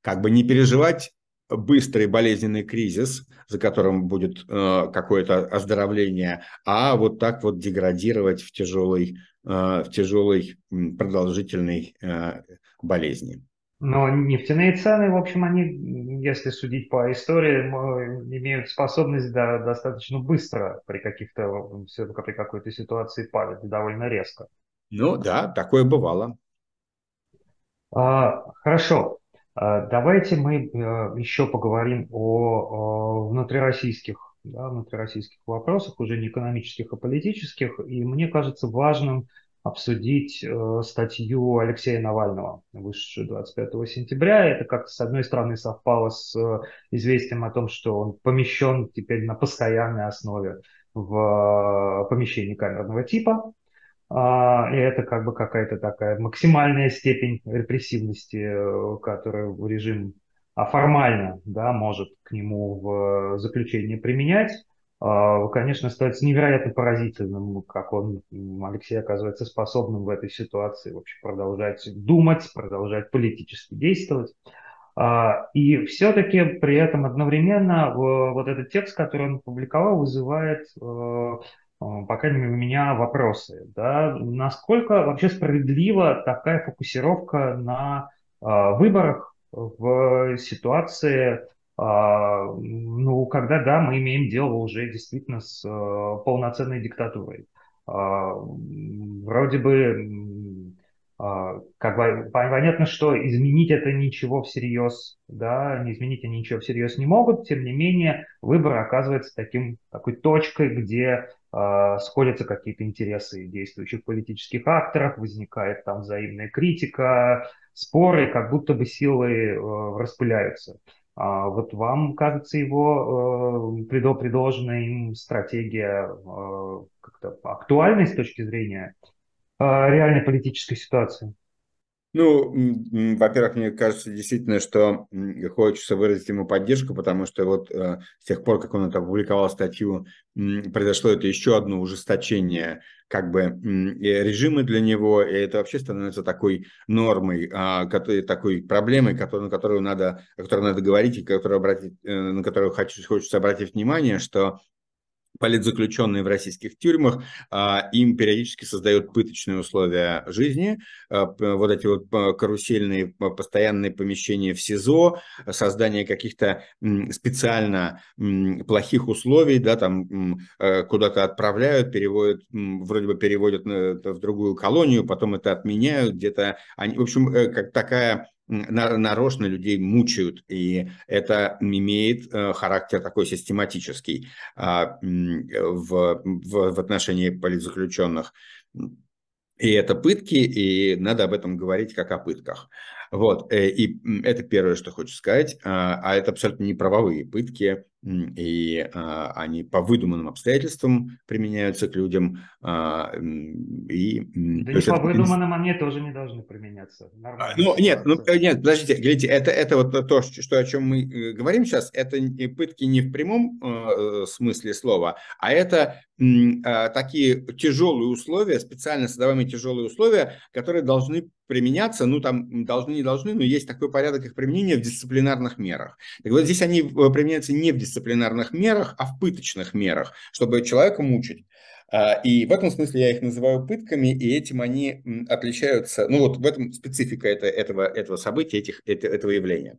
как бы не переживать быстрый болезненный кризис, за которым будет э, какое-то оздоровление, а вот так вот деградировать в тяжелой, э, в тяжелой продолжительной э, болезни. Но нефтяные цены, в общем, они, если судить по истории, имеют способность да, достаточно быстро при каких-то, при какой-то ситуации падать довольно резко. Ну да, такое бывало. А, хорошо. А, давайте мы э, еще поговорим о внутрироссийских, да, внутрироссийских вопросах, уже не экономических, а политических. И мне кажется важным обсудить э, статью Алексея Навального, вышедшую 25 сентября. Это как с одной стороны совпало с э, известием о том, что он помещен теперь на постоянной основе в помещении камерного типа. А, и это как бы какая-то такая максимальная степень репрессивности, э, которую режим а формально да, может к нему в заключение применять. А, конечно, остается невероятно поразительным, как он, Алексей, оказывается способным в этой ситуации вообще продолжать думать, продолжать политически действовать. И все-таки при этом одновременно э, вот этот текст, который он публиковал, вызывает э, Э, по крайней мере, у меня вопросы. Да? Насколько вообще справедлива такая фокусировка на э, выборах в ситуации, э, ну, когда, да, мы имеем дело уже действительно с полноценной диктатурой. Вроде бы как бы понятно, что изменить это ничего всерьез, да, не изменить они ничего всерьез не могут, тем не менее выбор оказывается таким, такой точкой, где э, сходятся какие-то интересы действующих политических акторов, возникает там взаимная критика, споры, как будто бы силы э, распыляются. А вот вам кажется его э, предложенная им стратегия э, как-то актуальной с точки зрения э, реальной политической ситуации? Ну, во-первых, мне кажется действительно, что хочется выразить ему поддержку, потому что вот э, с тех пор, как он это опубликовал статью, произошло это еще одно ужесточение как бы режима для него, и это вообще становится такой нормой, а, такой проблемой, на которую надо, о которой надо говорить, и которую обратить, э, на которую хочется обратить внимание, что политзаключенные в российских тюрьмах, а, им периодически создают пыточные условия жизни, а, вот эти вот а, карусельные постоянные помещения в СИЗО, создание каких-то специально плохих условий, да, там куда-то отправляют, переводят, вроде бы переводят в другую колонию, потом это отменяют, где-то они, в общем, э, как такая нарочно людей мучают, и это имеет э, характер такой систематический а, в, в, в отношении политзаключенных. И это пытки, и надо об этом говорить как о пытках. Вот, э, и это первое, что хочу сказать. А, а это абсолютно не правовые пытки, и а, они по выдуманным обстоятельствам применяются к людям. А, и, да не по выдуманным они тоже не должны применяться. Нормально. Ну, нет, ну, нет, подождите, глядите, это, это вот то, что, о чем мы э, говорим сейчас, это пытки не в прямом э, смысле слова, а это э, такие тяжелые условия, специально создаваемые тяжелые условия, которые должны применяться, ну там должны, не должны, но есть такой порядок их применения в дисциплинарных мерах. Так вот здесь они э, применяются не в дисциплинарных мерах, а в пыточных мерах, чтобы человека мучить. А, и в этом смысле я их называю пытками, и этим они отличаются, ну вот в этом специфика это, этого, этого события, этих, этого явления.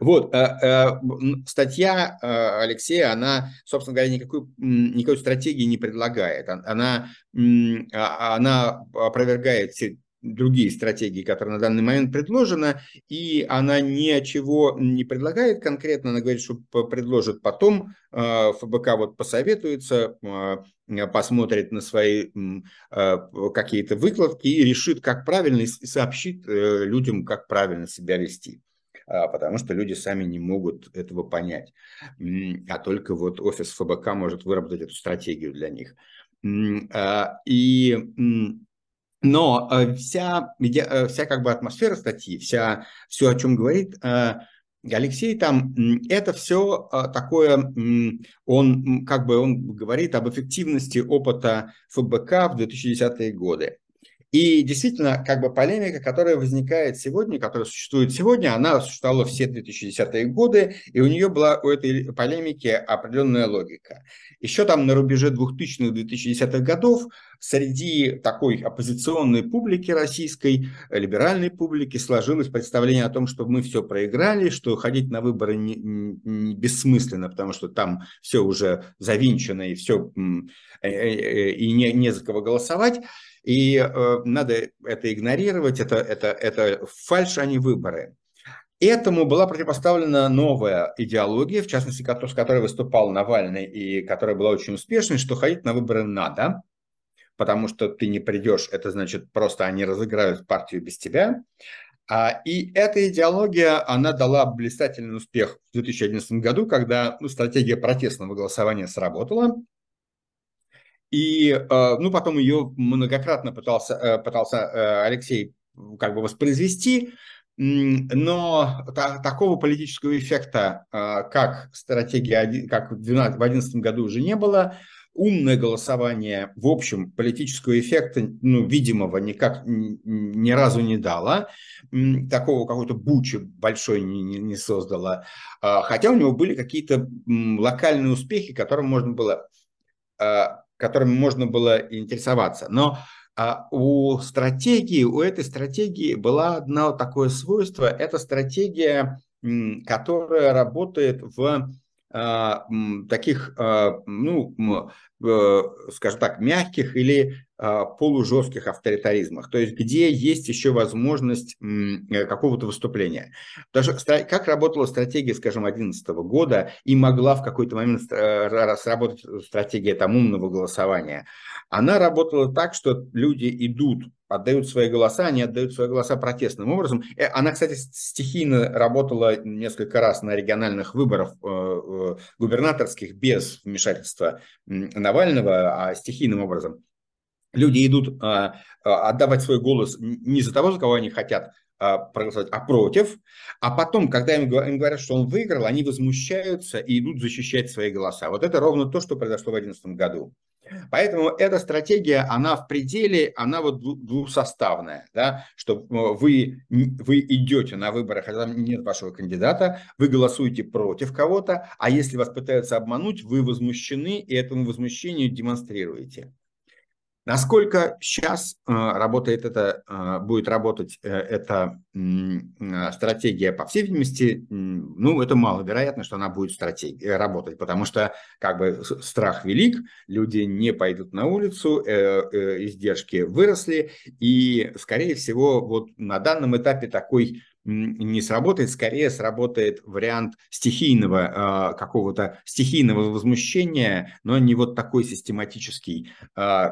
Вот, э, э, статья Алексея, она, собственно говоря, никакой, никакой стратегии не предлагает. Она, а, она опровергает все другие стратегии, которые на данный момент предложены, и она ничего не предлагает конкретно, она говорит, что предложит потом, э, ФБК вот посоветуется, э, посмотрит на свои э, какие-то выкладки и решит, как правильно, и сообщит людям, как правильно себя вести а, потому что люди сами не могут этого понять. А только вот офис ФБК может выработать эту стратегию для них. А, и но э, вся, э, вся как бы атмосфера статьи, вся, все, о чем говорит э, Алексей там, это все такое, он как бы он говорит об эффективности опыта ФБК в 2010-е годы. И действительно, как бы полемика, которая возникает сегодня, которая существует сегодня, она существовала все 2010-е годы, и у нее была у этой полемики определенная логика. Еще там на рубеже 2000-2010-х годов среди такой оппозиционной публики российской, либеральной публики сложилось представление о том, что мы все проиграли, что ходить на выборы не, не бессмысленно, потому что там все уже завинчено и все э, э, и не, не за кого голосовать. И э, надо это игнорировать, это, это, это фальш, а не выборы. Этому была противопоставлена новая идеология, в частности, с которой выступал Навальный и которая была очень успешной, что ходить на выборы надо, потому что ты не придешь, это значит просто они разыграют партию без тебя. А, и эта идеология, она дала блистательный успех в 2011 году, когда ну, стратегия протестного голосования сработала, и, э, ну, потом ее многократно пытался, э, пытался э, Алексей как бы воспроизвести, но такого политического эффекта, как стратегия, как в 2011 году уже не было. Умное голосование, в общем, политического эффекта, ну, видимого, никак ни разу не дало. Такого какой-то бучи большой не, не, не создало. Хотя у него были какие-то локальные успехи, которым можно было которыми можно было интересоваться. Но а у стратегии, у этой стратегии было одно такое свойство. Это стратегия, которая работает в а, таких, а, ну, скажем так, мягких или а, полужестких авторитаризмах, то есть где есть еще возможность э, какого-то выступления. Потому как работала стратегия, скажем, 2011 года и могла в какой-то момент э, сработать стратегия там умного голосования, она работала так, что люди идут отдают свои голоса, они отдают свои голоса протестным образом. Э, она, кстати, стихийно работала несколько раз на региональных выборах э, э, губернаторских без вмешательства Навального, а стихийным образом. Люди идут а, а, отдавать свой голос не за того, за кого они хотят а, проголосовать, а против. А потом, когда им говорят, что он выиграл, они возмущаются и идут защищать свои голоса. Вот это ровно то, что произошло в 2011 году. Поэтому эта стратегия, она в пределе, она вот двухсоставная, да, что э, вы, вы идете на выборы, хотя там нет вашего кандидата, вы голосуете против кого-то, а если вас пытаются обмануть, вы возмущены и этому возмущению демонстрируете. Насколько сейчас э, работает это, э, будет работать э, эта стратегия, по всей видимости, ну, это маловероятно, что она будет стратегии, работать, потому что как бы страх велик, люди не пойдут на улицу, издержки выросли, и, скорее всего, вот на данном этапе такой не сработает, скорее сработает вариант стихийного э, какого-то стихийного возмущения, но не вот такой систематический, э,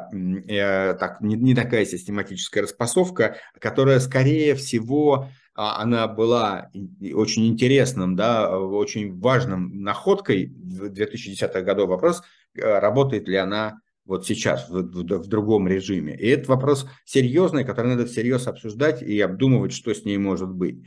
э, так, не, такая систематическая распасовка, которая скорее всего она была очень интересным, да, очень важным находкой в 2010-х годов. Вопрос, работает ли она вот сейчас, в, в, в другом режиме. И это вопрос серьезный, который надо всерьез обсуждать и обдумывать, что с ней может быть.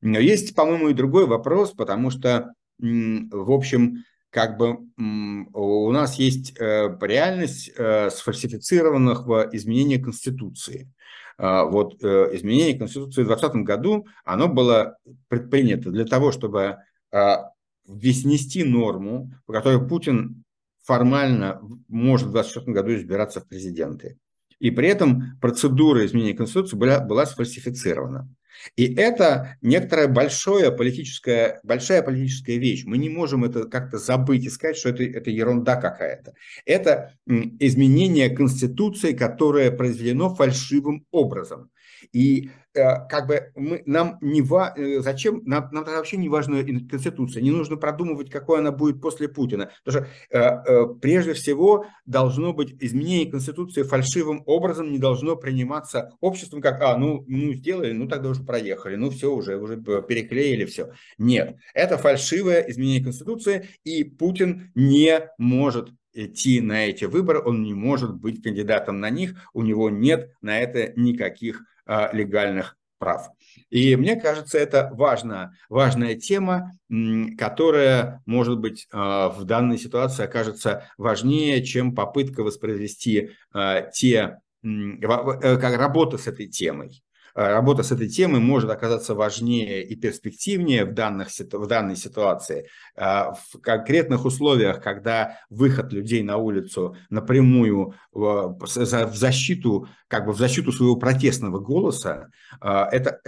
Но есть, по-моему, и другой вопрос, потому что, в общем, как бы у нас есть э, реальность э, сфальсифицированных изменений Конституции. А, вот э, изменение Конституции в 2020 году, оно было предпринято для того, чтобы а, внести норму, по которой Путин формально может в 2024 году избираться в президенты. И при этом процедура изменения Конституции была, была сфальсифицирована. И это некоторая большая политическая, большая политическая вещь. Мы не можем это как-то забыть и сказать, что это, это ерунда какая-то. Это изменение Конституции, которое произведено фальшивым образом. И Э, как бы мы, нам не ва, э, зачем, нам, нам вообще не важна Конституция, не нужно продумывать, какой она будет после Путина. Потому что э, прежде всего должно быть изменение Конституции фальшивым образом, не должно приниматься обществом как, а, ну, ну сделали, ну тогда уже проехали, ну все, уже, уже переклеили все. Нет, это фальшивое изменение Конституции, и Путин не может идти на эти выборы, он не может быть кандидатом на них, у него нет на это никаких легальных прав. И мне кажется, это важная, важная тема, которая, может быть, а, в данной ситуации окажется важнее, чем попытка воспроизвести а, те, э, как работа с этой темой. Э, работа с этой темой может оказаться важнее и перспективнее в, данных, в данной ситуации. Э, в конкретных условиях, когда выход людей на улицу напрямую в защиту, как бы в защиту своего протестного голоса, э, это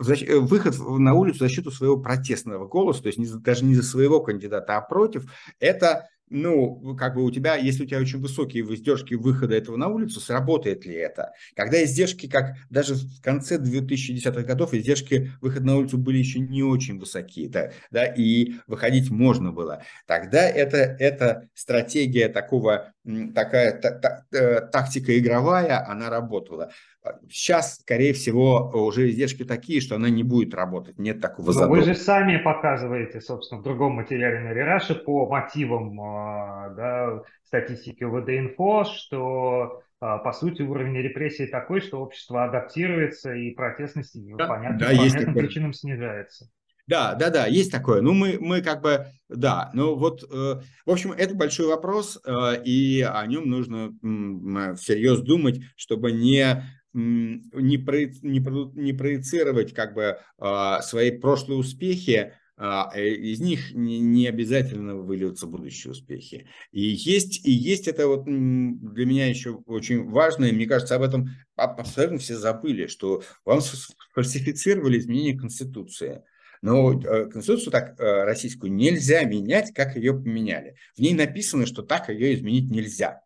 выход на улицу в защиту своего протестного голоса, то есть даже не за своего кандидата, а против, это ну, как бы у тебя, если у тебя очень высокие издержки выхода этого на улицу, сработает ли это? Когда издержки, как даже в конце 2010-х годов, издержки выхода на улицу были еще не очень высокие, да, да, и выходить можно было. Тогда это, это стратегия такого, такая та, та, э, тактика игровая, она работала. Сейчас, скорее всего, уже издержки такие, что она не будет работать. Нет такого задора. Вы же сами показываете, собственно, в другом материале на Рераше по мотивам а, да, статистики ВД-инфо, что а, по сути, уровень репрессий такой, что общество адаптируется и протестность да, понятно, да, по понятным причинам снижается. Да, да, да, есть такое. Ну, мы, мы как бы, да, ну вот, э, в общем, это большой вопрос, э, и о нем нужно э, всерьез думать, чтобы не не, про, не, про, не проецировать как бы а, свои прошлые успехи, а, э, из них не, не обязательно выльются будущие успехи. И есть, и есть это вот для меня еще очень важно, и мне кажется, об этом абсолютно все забыли, что вам фальсифицировали изменение Конституции. Но э, Конституцию так э, российскую нельзя менять, как ее поменяли. В ней написано, что так ее изменить нельзя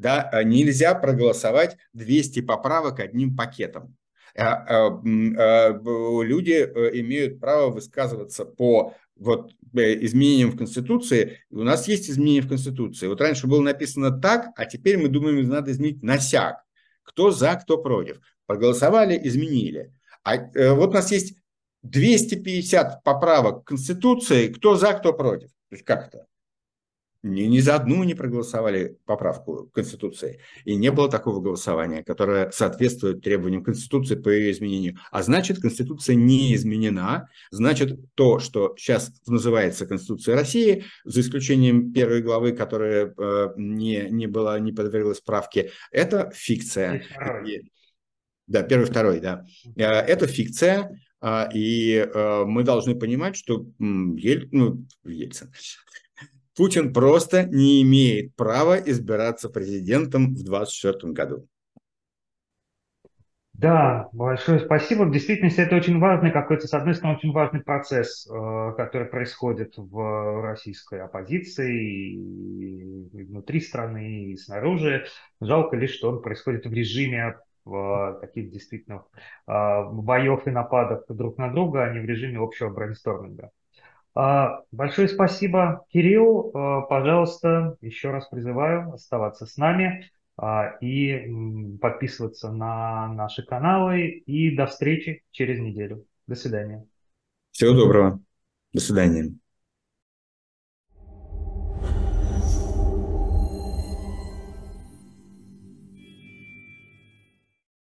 да, а нельзя проголосовать 200 поправок одним пакетом. А, а, люди э, имеют право высказываться по вот э, изменениям в Конституции. У нас есть изменения в Конституции. Вот раньше было написано так, а теперь мы думаем, надо изменить на сяк. Кто за, кто против. Проголосовали, изменили. А э, вот у нас есть 250 поправок к Конституции, кто за, кто против. То есть как это? Ни, ни за одну не проголосовали поправку Конституции. И не было такого голосования, которое соответствует требованиям Конституции по ее изменению. А значит, Конституция не изменена. Значит, то, что сейчас называется Конституция России, за исключением первой главы, которая э, не, не, была, не подверглась правке, это фикция. Да, первый, второй, да. Э, это фикция, э, и э, мы должны понимать, что Ель, ну, Ельцин, Путин просто не имеет права избираться президентом в 2024 году. Да, большое спасибо. В действительности это очень важный какой-то, с одной стороны, очень важный процесс, э, который происходит в российской оппозиции и внутри страны, и снаружи. Жалко лишь, что он происходит в режиме в таких действительно э, боев и нападок друг на друга, а не в режиме общего брейнсторминга. А, большое спасибо, Кирилл. А, пожалуйста, еще раз призываю оставаться с нами а, и подписываться на наши каналы. И до встречи через неделю. До свидания. Всего доброго. До свидания.